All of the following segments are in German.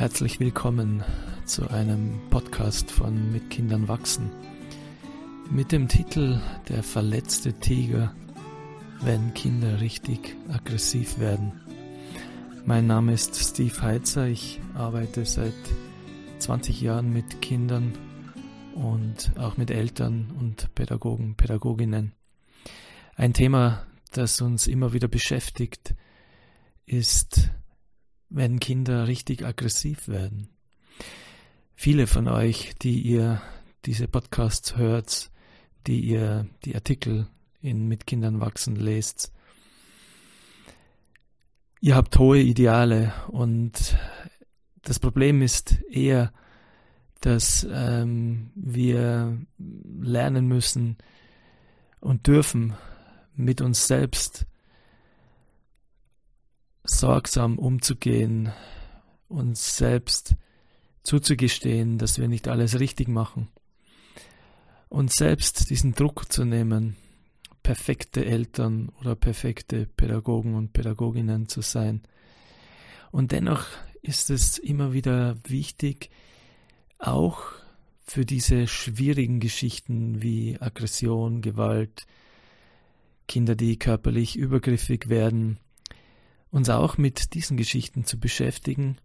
Herzlich willkommen zu einem Podcast von Mit Kindern wachsen mit dem Titel Der verletzte Tiger, wenn Kinder richtig aggressiv werden. Mein Name ist Steve Heitzer, ich arbeite seit 20 Jahren mit Kindern und auch mit Eltern und Pädagogen, Pädagoginnen. Ein Thema, das uns immer wieder beschäftigt, ist wenn Kinder richtig aggressiv werden. Viele von euch, die ihr diese Podcasts hört, die ihr die Artikel in Mit Kindern wachsen lest, ihr habt hohe Ideale und das Problem ist eher, dass ähm, wir lernen müssen und dürfen mit uns selbst sorgsam umzugehen, uns selbst zuzugestehen, dass wir nicht alles richtig machen, uns selbst diesen Druck zu nehmen, perfekte Eltern oder perfekte Pädagogen und Pädagoginnen zu sein. Und dennoch ist es immer wieder wichtig, auch für diese schwierigen Geschichten wie Aggression, Gewalt, Kinder, die körperlich übergriffig werden, uns auch mit diesen Geschichten zu beschäftigen.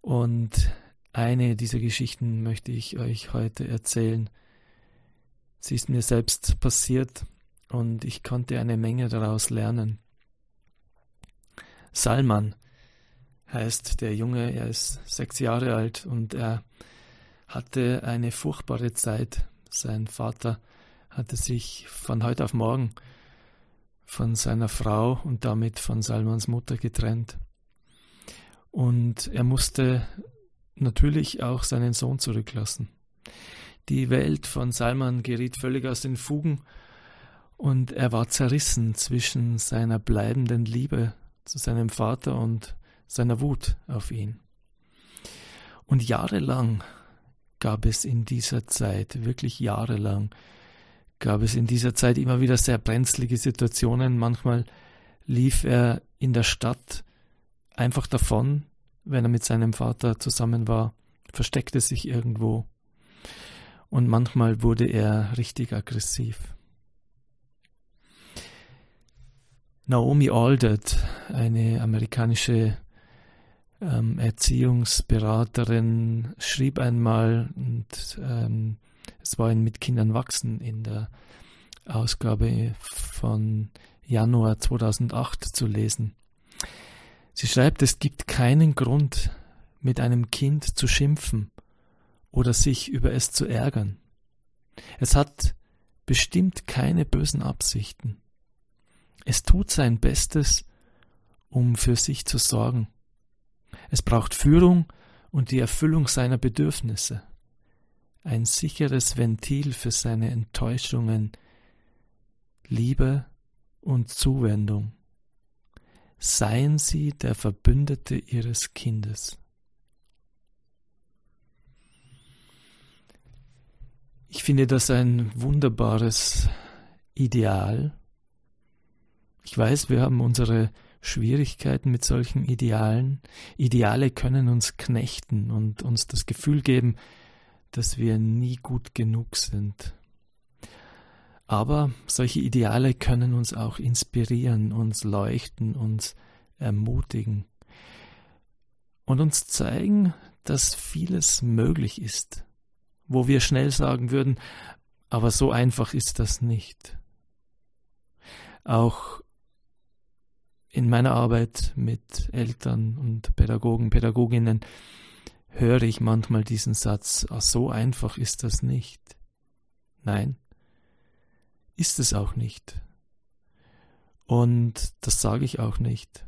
Und eine dieser Geschichten möchte ich euch heute erzählen. Sie ist mir selbst passiert und ich konnte eine Menge daraus lernen. Salman heißt der Junge, er ist sechs Jahre alt und er hatte eine furchtbare Zeit. Sein Vater hatte sich von heute auf morgen von seiner Frau und damit von Salmans Mutter getrennt. Und er musste natürlich auch seinen Sohn zurücklassen. Die Welt von Salman geriet völlig aus den Fugen und er war zerrissen zwischen seiner bleibenden Liebe zu seinem Vater und seiner Wut auf ihn. Und jahrelang gab es in dieser Zeit, wirklich jahrelang, gab es in dieser Zeit immer wieder sehr brenzlige Situationen. Manchmal lief er in der Stadt einfach davon, wenn er mit seinem Vater zusammen war, versteckte sich irgendwo. Und manchmal wurde er richtig aggressiv. Naomi Aldet, eine amerikanische ähm, Erziehungsberaterin, schrieb einmal, und ähm, es war in Mit Kindern wachsen in der Ausgabe von Januar 2008 zu lesen. Sie schreibt, es gibt keinen Grund, mit einem Kind zu schimpfen oder sich über es zu ärgern. Es hat bestimmt keine bösen Absichten. Es tut sein Bestes, um für sich zu sorgen. Es braucht Führung und die Erfüllung seiner Bedürfnisse ein sicheres Ventil für seine Enttäuschungen, Liebe und Zuwendung. Seien Sie der Verbündete Ihres Kindes. Ich finde das ein wunderbares Ideal. Ich weiß, wir haben unsere Schwierigkeiten mit solchen Idealen. Ideale können uns knechten und uns das Gefühl geben, dass wir nie gut genug sind. Aber solche Ideale können uns auch inspirieren, uns leuchten, uns ermutigen und uns zeigen, dass vieles möglich ist, wo wir schnell sagen würden, aber so einfach ist das nicht. Auch in meiner Arbeit mit Eltern und Pädagogen, Pädagoginnen höre ich manchmal diesen Satz, ach, so einfach ist das nicht. Nein, ist es auch nicht. Und das sage ich auch nicht.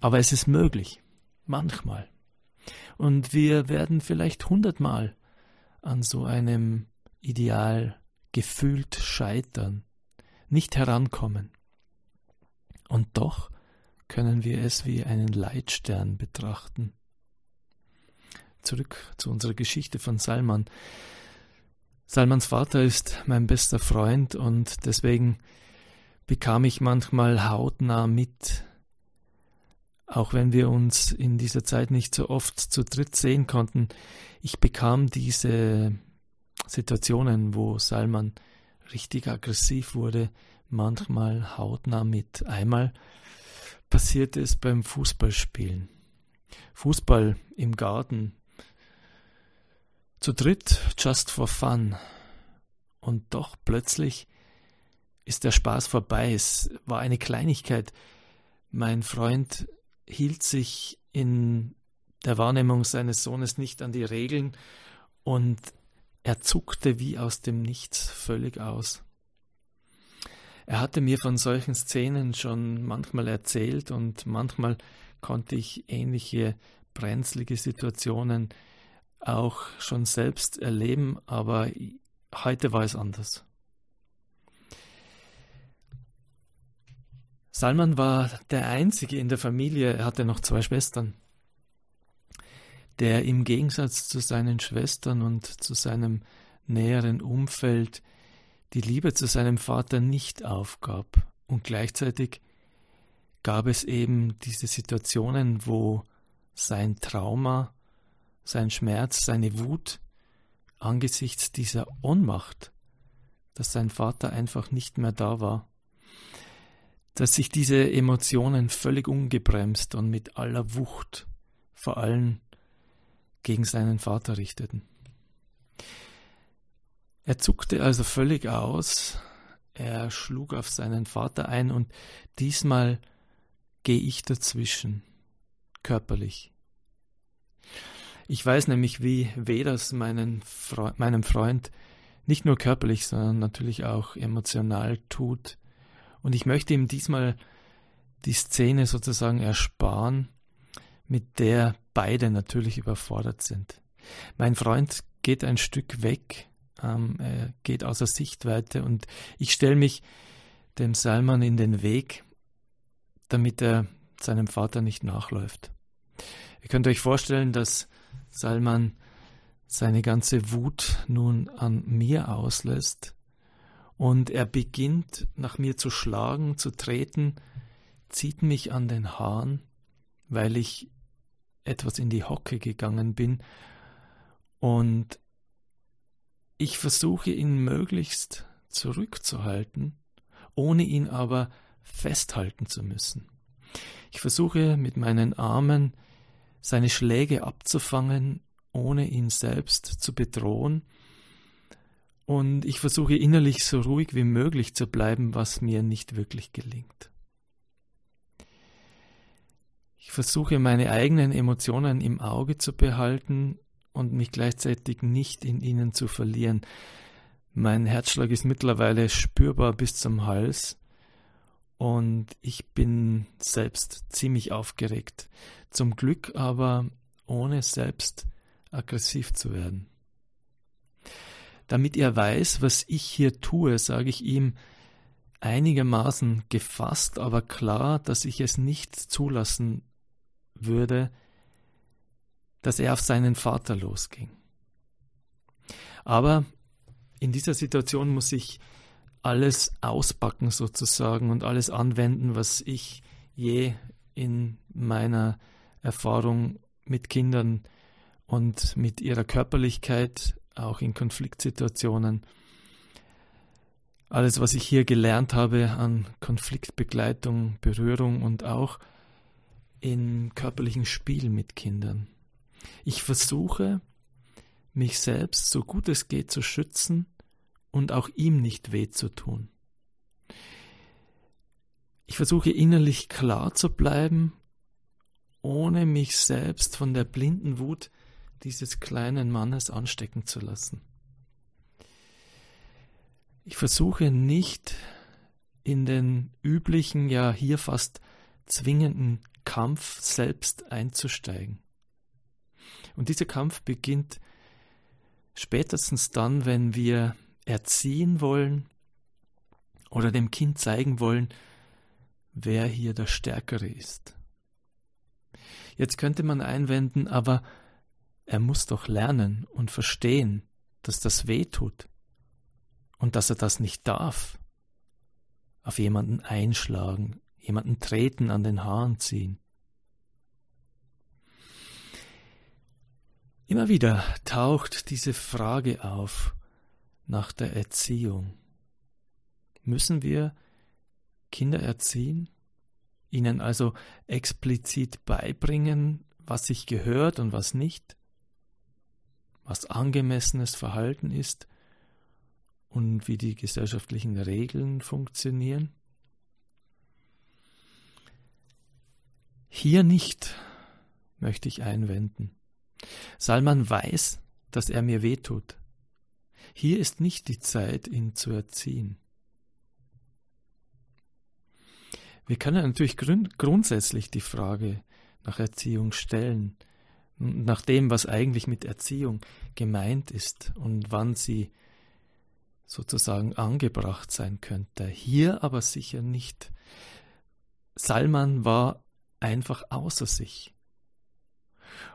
Aber es ist möglich, manchmal. Und wir werden vielleicht hundertmal an so einem Ideal gefühlt scheitern, nicht herankommen. Und doch können wir es wie einen Leitstern betrachten zurück zu unserer Geschichte von Salman. Salmans Vater ist mein bester Freund und deswegen bekam ich manchmal hautnah mit, auch wenn wir uns in dieser Zeit nicht so oft zu dritt sehen konnten, ich bekam diese Situationen, wo Salman richtig aggressiv wurde, manchmal hautnah mit. Einmal passierte es beim Fußballspielen. Fußball im Garten. Zu dritt, just for fun. Und doch plötzlich ist der Spaß vorbei. Es war eine Kleinigkeit. Mein Freund hielt sich in der Wahrnehmung seines Sohnes nicht an die Regeln und er zuckte wie aus dem Nichts völlig aus. Er hatte mir von solchen Szenen schon manchmal erzählt und manchmal konnte ich ähnliche brenzlige Situationen auch schon selbst erleben, aber heute war es anders. Salman war der Einzige in der Familie, er hatte noch zwei Schwestern, der im Gegensatz zu seinen Schwestern und zu seinem näheren Umfeld die Liebe zu seinem Vater nicht aufgab. Und gleichzeitig gab es eben diese Situationen, wo sein Trauma, sein Schmerz, seine Wut angesichts dieser Ohnmacht, dass sein Vater einfach nicht mehr da war, dass sich diese Emotionen völlig ungebremst und mit aller Wucht vor allem gegen seinen Vater richteten. Er zuckte also völlig aus, er schlug auf seinen Vater ein und diesmal gehe ich dazwischen, körperlich. Ich weiß nämlich, wie weh das meinen Fre meinem Freund nicht nur körperlich, sondern natürlich auch emotional tut. Und ich möchte ihm diesmal die Szene sozusagen ersparen, mit der beide natürlich überfordert sind. Mein Freund geht ein Stück weg, ähm, er geht außer Sichtweite und ich stelle mich dem Salman in den Weg, damit er seinem Vater nicht nachläuft. Ihr könnt euch vorstellen, dass Salman seine ganze Wut nun an mir auslässt und er beginnt nach mir zu schlagen, zu treten, zieht mich an den Haaren, weil ich etwas in die Hocke gegangen bin und ich versuche ihn möglichst zurückzuhalten, ohne ihn aber festhalten zu müssen. Ich versuche mit meinen Armen seine Schläge abzufangen, ohne ihn selbst zu bedrohen, und ich versuche innerlich so ruhig wie möglich zu bleiben, was mir nicht wirklich gelingt. Ich versuche meine eigenen Emotionen im Auge zu behalten und mich gleichzeitig nicht in ihnen zu verlieren. Mein Herzschlag ist mittlerweile spürbar bis zum Hals und ich bin selbst ziemlich aufgeregt. Zum Glück aber ohne selbst aggressiv zu werden. Damit er weiß, was ich hier tue, sage ich ihm einigermaßen gefasst, aber klar, dass ich es nicht zulassen würde, dass er auf seinen Vater losging. Aber in dieser Situation muss ich alles auspacken sozusagen und alles anwenden, was ich je in meiner Erfahrung mit Kindern und mit ihrer Körperlichkeit auch in Konfliktsituationen. Alles, was ich hier gelernt habe an Konfliktbegleitung, Berührung und auch in körperlichen Spiel mit Kindern. Ich versuche, mich selbst so gut es geht zu schützen und auch ihm nicht weh zu tun. Ich versuche innerlich klar zu bleiben, ohne mich selbst von der blinden Wut dieses kleinen Mannes anstecken zu lassen. Ich versuche nicht in den üblichen, ja hier fast zwingenden Kampf selbst einzusteigen. Und dieser Kampf beginnt spätestens dann, wenn wir erziehen wollen oder dem Kind zeigen wollen, wer hier der Stärkere ist. Jetzt könnte man einwenden, aber er muss doch lernen und verstehen, dass das weh tut und dass er das nicht darf. Auf jemanden einschlagen, jemanden treten, an den Haaren ziehen. Immer wieder taucht diese Frage auf, nach der Erziehung. Müssen wir Kinder erziehen? Ihnen also explizit beibringen, was sich gehört und was nicht? Was angemessenes Verhalten ist und wie die gesellschaftlichen Regeln funktionieren? Hier nicht, möchte ich einwenden. Salman weiß, dass er mir wehtut. Hier ist nicht die Zeit, ihn zu erziehen. Wir können natürlich grund grundsätzlich die Frage nach Erziehung stellen, nach dem, was eigentlich mit Erziehung gemeint ist und wann sie sozusagen angebracht sein könnte. Hier aber sicher nicht. Salman war einfach außer sich.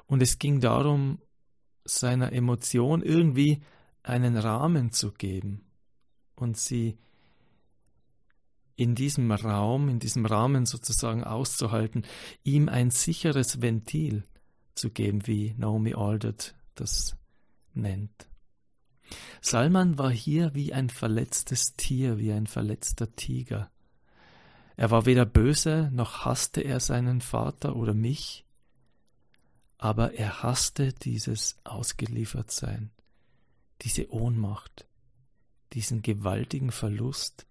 Und es ging darum, seiner Emotion irgendwie einen Rahmen zu geben und sie in diesem Raum, in diesem Rahmen sozusagen auszuhalten, ihm ein sicheres Ventil zu geben, wie Naomi Aldert das nennt. Salman war hier wie ein verletztes Tier, wie ein verletzter Tiger. Er war weder böse, noch hasste er seinen Vater oder mich, aber er hasste dieses Ausgeliefertsein, diese Ohnmacht, diesen gewaltigen Verlust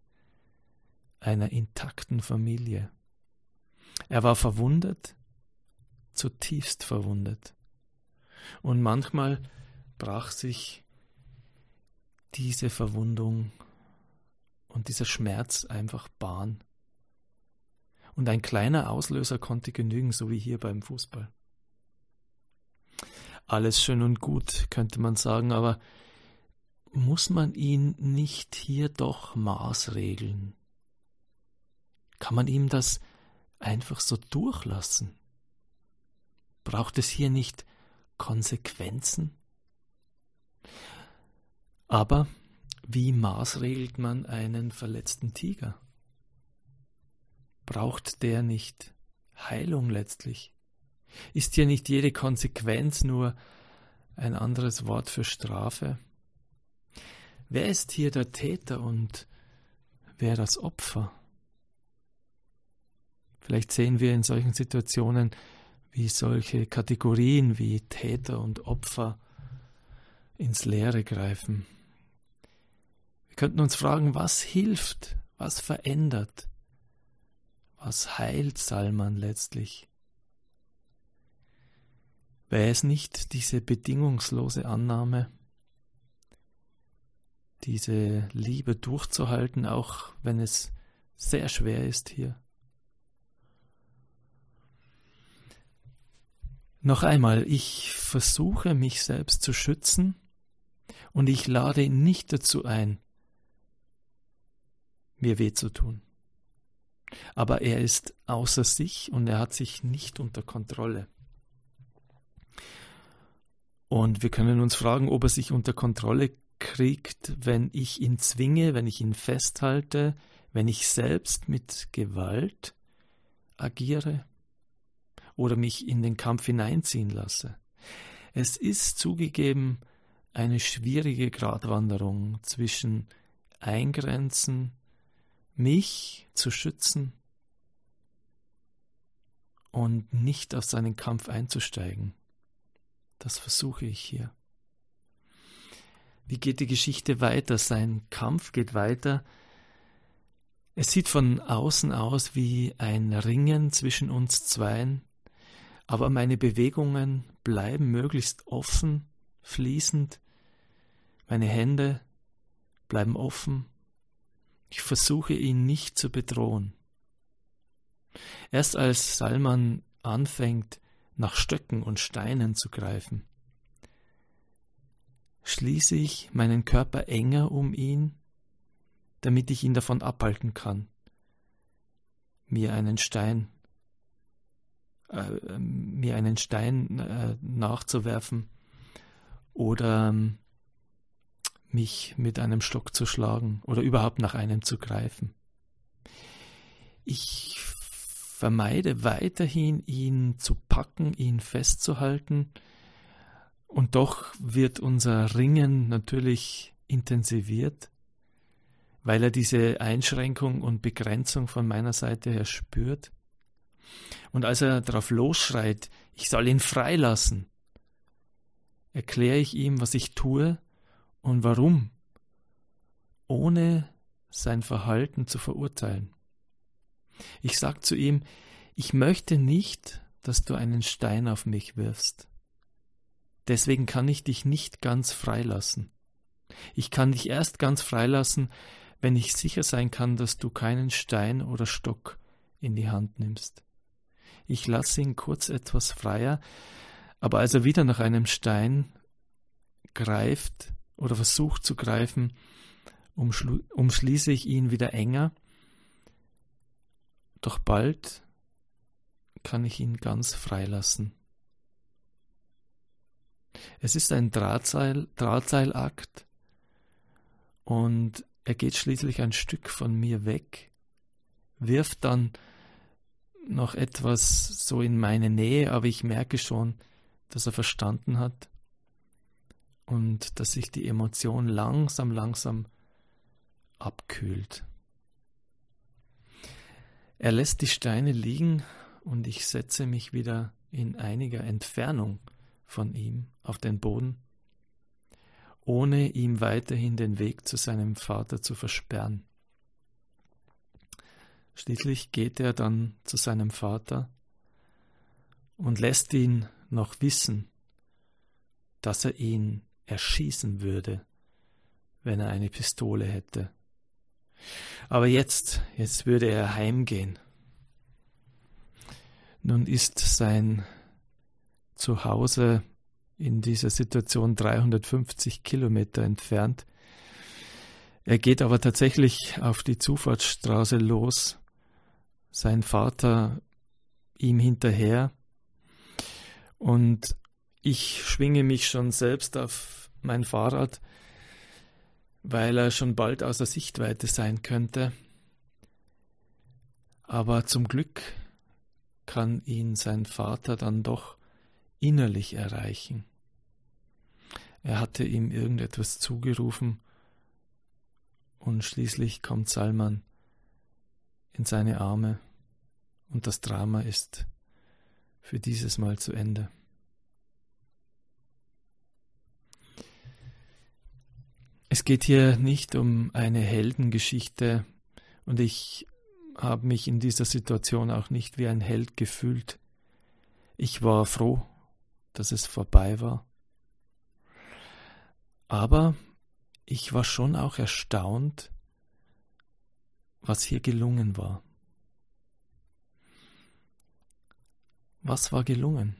einer intakten Familie. Er war verwundet, zutiefst verwundet. Und manchmal brach sich diese Verwundung und dieser Schmerz einfach Bahn. Und ein kleiner Auslöser konnte genügen, so wie hier beim Fußball. Alles schön und gut, könnte man sagen, aber muss man ihn nicht hier doch maßregeln? Kann man ihm das einfach so durchlassen? Braucht es hier nicht Konsequenzen? Aber wie maßregelt man einen verletzten Tiger? Braucht der nicht Heilung letztlich? Ist hier nicht jede Konsequenz nur ein anderes Wort für Strafe? Wer ist hier der Täter und wer das Opfer? Vielleicht sehen wir in solchen Situationen, wie solche Kategorien wie Täter und Opfer ins Leere greifen. Wir könnten uns fragen, was hilft, was verändert, was heilt Salman letztlich? Wäre es nicht diese bedingungslose Annahme, diese Liebe durchzuhalten, auch wenn es sehr schwer ist hier? Noch einmal, ich versuche mich selbst zu schützen und ich lade nicht dazu ein, mir weh zu tun. Aber er ist außer sich und er hat sich nicht unter Kontrolle. Und wir können uns fragen, ob er sich unter Kontrolle kriegt, wenn ich ihn zwinge, wenn ich ihn festhalte, wenn ich selbst mit Gewalt agiere oder mich in den Kampf hineinziehen lasse. Es ist zugegeben eine schwierige Gratwanderung zwischen Eingrenzen, mich zu schützen und nicht auf seinen Kampf einzusteigen. Das versuche ich hier. Wie geht die Geschichte weiter? Sein Kampf geht weiter. Es sieht von außen aus wie ein Ringen zwischen uns zweien, aber meine Bewegungen bleiben möglichst offen, fließend, meine Hände bleiben offen, ich versuche ihn nicht zu bedrohen. Erst als Salman anfängt, nach Stöcken und Steinen zu greifen, schließe ich meinen Körper enger um ihn, damit ich ihn davon abhalten kann, mir einen Stein äh, mir einen Stein äh, nachzuwerfen oder ähm, mich mit einem Stock zu schlagen oder überhaupt nach einem zu greifen. Ich vermeide weiterhin, ihn zu packen, ihn festzuhalten Und doch wird unser Ringen natürlich intensiviert, weil er diese Einschränkung und Begrenzung von meiner Seite her spürt. Und als er darauf losschreit, ich soll ihn freilassen, erkläre ich ihm, was ich tue und warum, ohne sein Verhalten zu verurteilen. Ich sage zu ihm, ich möchte nicht, dass du einen Stein auf mich wirfst. Deswegen kann ich dich nicht ganz freilassen. Ich kann dich erst ganz freilassen, wenn ich sicher sein kann, dass du keinen Stein oder Stock in die Hand nimmst. Ich lasse ihn kurz etwas freier, aber als er wieder nach einem Stein greift oder versucht zu greifen, umschließe ich ihn wieder enger, doch bald kann ich ihn ganz freilassen. Es ist ein Drahtseil, Drahtseilakt und er geht schließlich ein Stück von mir weg, wirft dann noch etwas so in meine Nähe, aber ich merke schon, dass er verstanden hat und dass sich die Emotion langsam, langsam abkühlt. Er lässt die Steine liegen und ich setze mich wieder in einiger Entfernung von ihm auf den Boden, ohne ihm weiterhin den Weg zu seinem Vater zu versperren. Schließlich geht er dann zu seinem Vater und lässt ihn noch wissen, dass er ihn erschießen würde, wenn er eine Pistole hätte. Aber jetzt, jetzt würde er heimgehen. Nun ist sein Zuhause in dieser Situation 350 Kilometer entfernt. Er geht aber tatsächlich auf die Zufahrtsstraße los, sein Vater ihm hinterher, und ich schwinge mich schon selbst auf mein Fahrrad, weil er schon bald außer Sichtweite sein könnte. Aber zum Glück kann ihn sein Vater dann doch innerlich erreichen. Er hatte ihm irgendetwas zugerufen, und schließlich kommt Salman in seine Arme, und das Drama ist für dieses Mal zu Ende. Es geht hier nicht um eine Heldengeschichte und ich habe mich in dieser Situation auch nicht wie ein Held gefühlt. Ich war froh, dass es vorbei war. Aber ich war schon auch erstaunt, was hier gelungen war. Was war gelungen?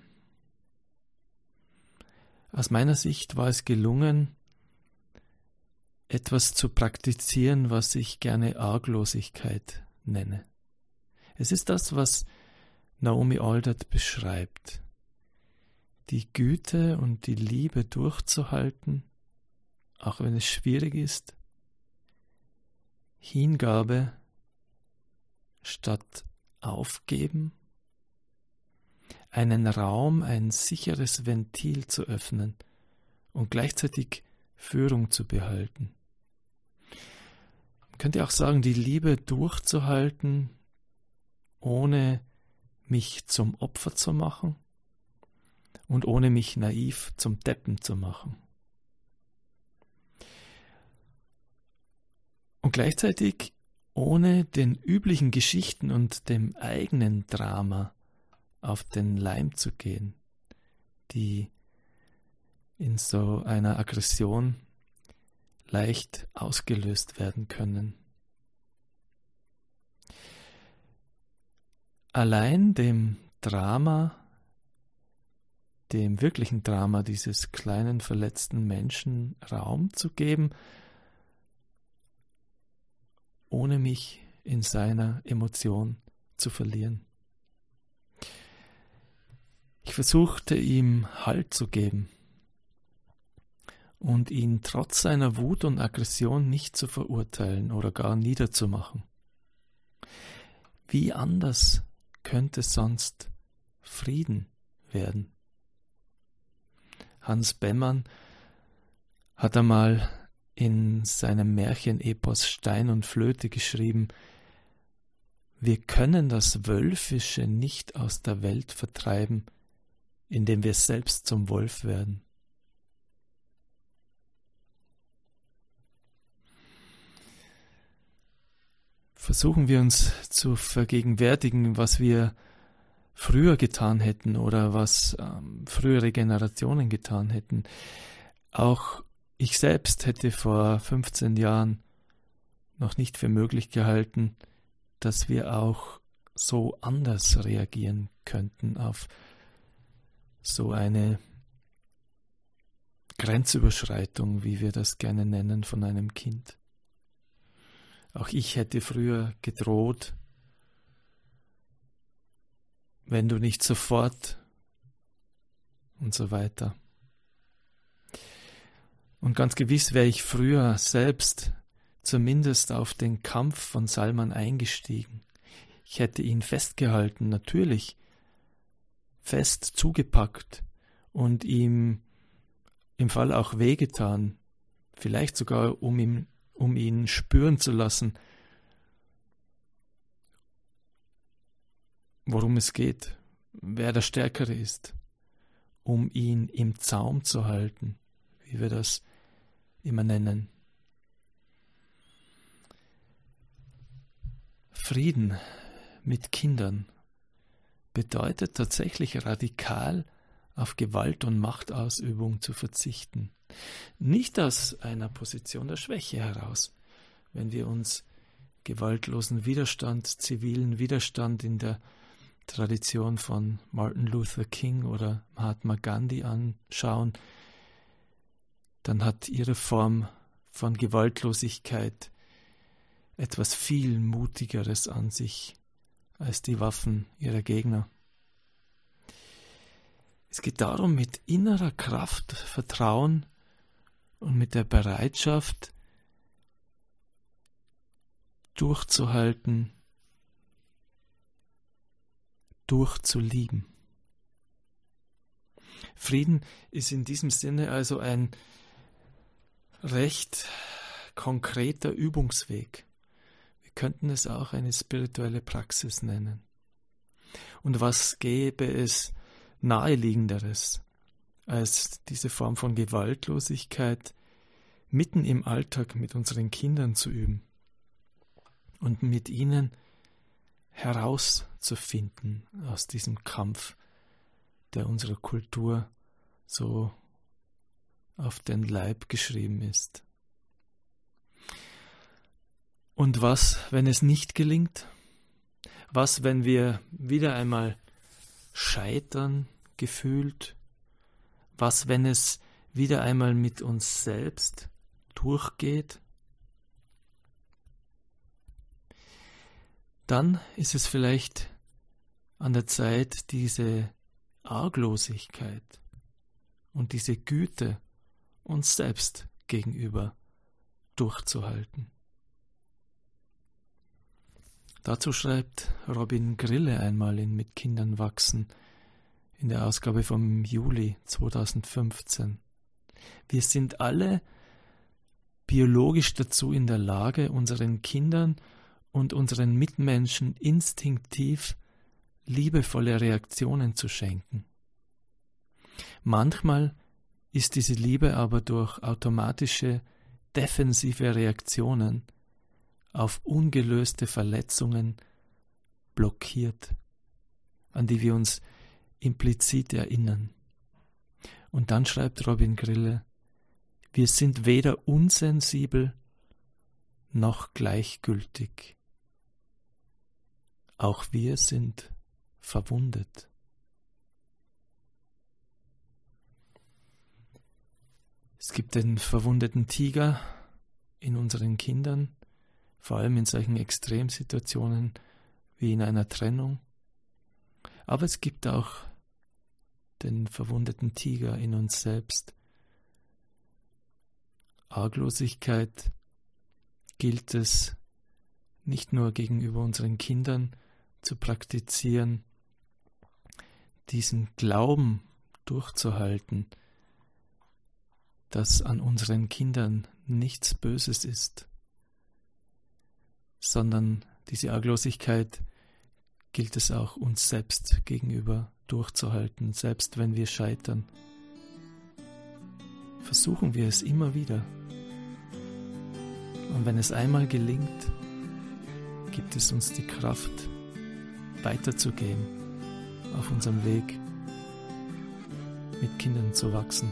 Aus meiner Sicht war es gelungen, etwas zu praktizieren, was ich gerne Arglosigkeit nenne. Es ist das, was Naomi Aldert beschreibt. Die Güte und die Liebe durchzuhalten, auch wenn es schwierig ist. Hingabe statt Aufgeben. Einen Raum, ein sicheres Ventil zu öffnen und gleichzeitig Führung zu behalten. Man könnte auch sagen, die Liebe durchzuhalten, ohne mich zum Opfer zu machen und ohne mich naiv zum Deppen zu machen. Und gleichzeitig ohne den üblichen Geschichten und dem eigenen Drama auf den Leim zu gehen, die in so einer Aggression leicht ausgelöst werden können. Allein dem Drama, dem wirklichen Drama dieses kleinen verletzten Menschen Raum zu geben, ohne mich in seiner Emotion zu verlieren. Ich versuchte ihm Halt zu geben, und ihn trotz seiner Wut und Aggression nicht zu verurteilen oder gar niederzumachen. Wie anders könnte sonst Frieden werden? Hans Bemmern hat einmal in seinem Märchenepos Stein und Flöte geschrieben, wir können das Wölfische nicht aus der Welt vertreiben, indem wir selbst zum Wolf werden. Versuchen wir uns zu vergegenwärtigen, was wir früher getan hätten oder was ähm, frühere Generationen getan hätten. Auch ich selbst hätte vor 15 Jahren noch nicht für möglich gehalten, dass wir auch so anders reagieren könnten auf so eine Grenzüberschreitung, wie wir das gerne nennen, von einem Kind. Auch ich hätte früher gedroht, wenn du nicht sofort und so weiter. Und ganz gewiss wäre ich früher selbst zumindest auf den Kampf von Salman eingestiegen. Ich hätte ihn festgehalten, natürlich, fest zugepackt und ihm im Fall auch wehgetan, vielleicht sogar um, ihm, um ihn spüren zu lassen, worum es geht, wer der Stärkere ist, um ihn im Zaum zu halten, wie wir das immer nennen. Frieden mit Kindern bedeutet tatsächlich radikal auf Gewalt und Machtausübung zu verzichten. Nicht aus einer Position der Schwäche heraus, wenn wir uns gewaltlosen Widerstand, zivilen Widerstand in der Tradition von Martin Luther King oder Mahatma Gandhi anschauen, dann hat ihre Form von Gewaltlosigkeit etwas viel Mutigeres an sich als die Waffen ihrer Gegner. Es geht darum, mit innerer Kraft, Vertrauen und mit der Bereitschaft durchzuhalten, durchzulieben. Frieden ist in diesem Sinne also ein recht konkreter Übungsweg könnten es auch eine spirituelle Praxis nennen. Und was gäbe es naheliegenderes, als diese Form von Gewaltlosigkeit mitten im Alltag mit unseren Kindern zu üben und mit ihnen herauszufinden aus diesem Kampf, der unserer Kultur so auf den Leib geschrieben ist. Und was, wenn es nicht gelingt? Was, wenn wir wieder einmal scheitern gefühlt? Was, wenn es wieder einmal mit uns selbst durchgeht? Dann ist es vielleicht an der Zeit, diese Arglosigkeit und diese Güte uns selbst gegenüber durchzuhalten. Dazu schreibt Robin Grille einmal in Mit Kindern wachsen in der Ausgabe vom Juli 2015. Wir sind alle biologisch dazu in der Lage, unseren Kindern und unseren Mitmenschen instinktiv liebevolle Reaktionen zu schenken. Manchmal ist diese Liebe aber durch automatische defensive Reaktionen auf ungelöste Verletzungen blockiert, an die wir uns implizit erinnern. Und dann schreibt Robin Grille, wir sind weder unsensibel noch gleichgültig. Auch wir sind verwundet. Es gibt den verwundeten Tiger in unseren Kindern, vor allem in solchen Extremsituationen wie in einer Trennung. Aber es gibt auch den verwundeten Tiger in uns selbst. Arglosigkeit gilt es nicht nur gegenüber unseren Kindern zu praktizieren, diesen Glauben durchzuhalten, dass an unseren Kindern nichts Böses ist, sondern diese Arglosigkeit gilt es auch uns selbst gegenüber durchzuhalten, selbst wenn wir scheitern. Versuchen wir es immer wieder. Und wenn es einmal gelingt, gibt es uns die Kraft, weiterzugehen auf unserem Weg, mit Kindern zu wachsen.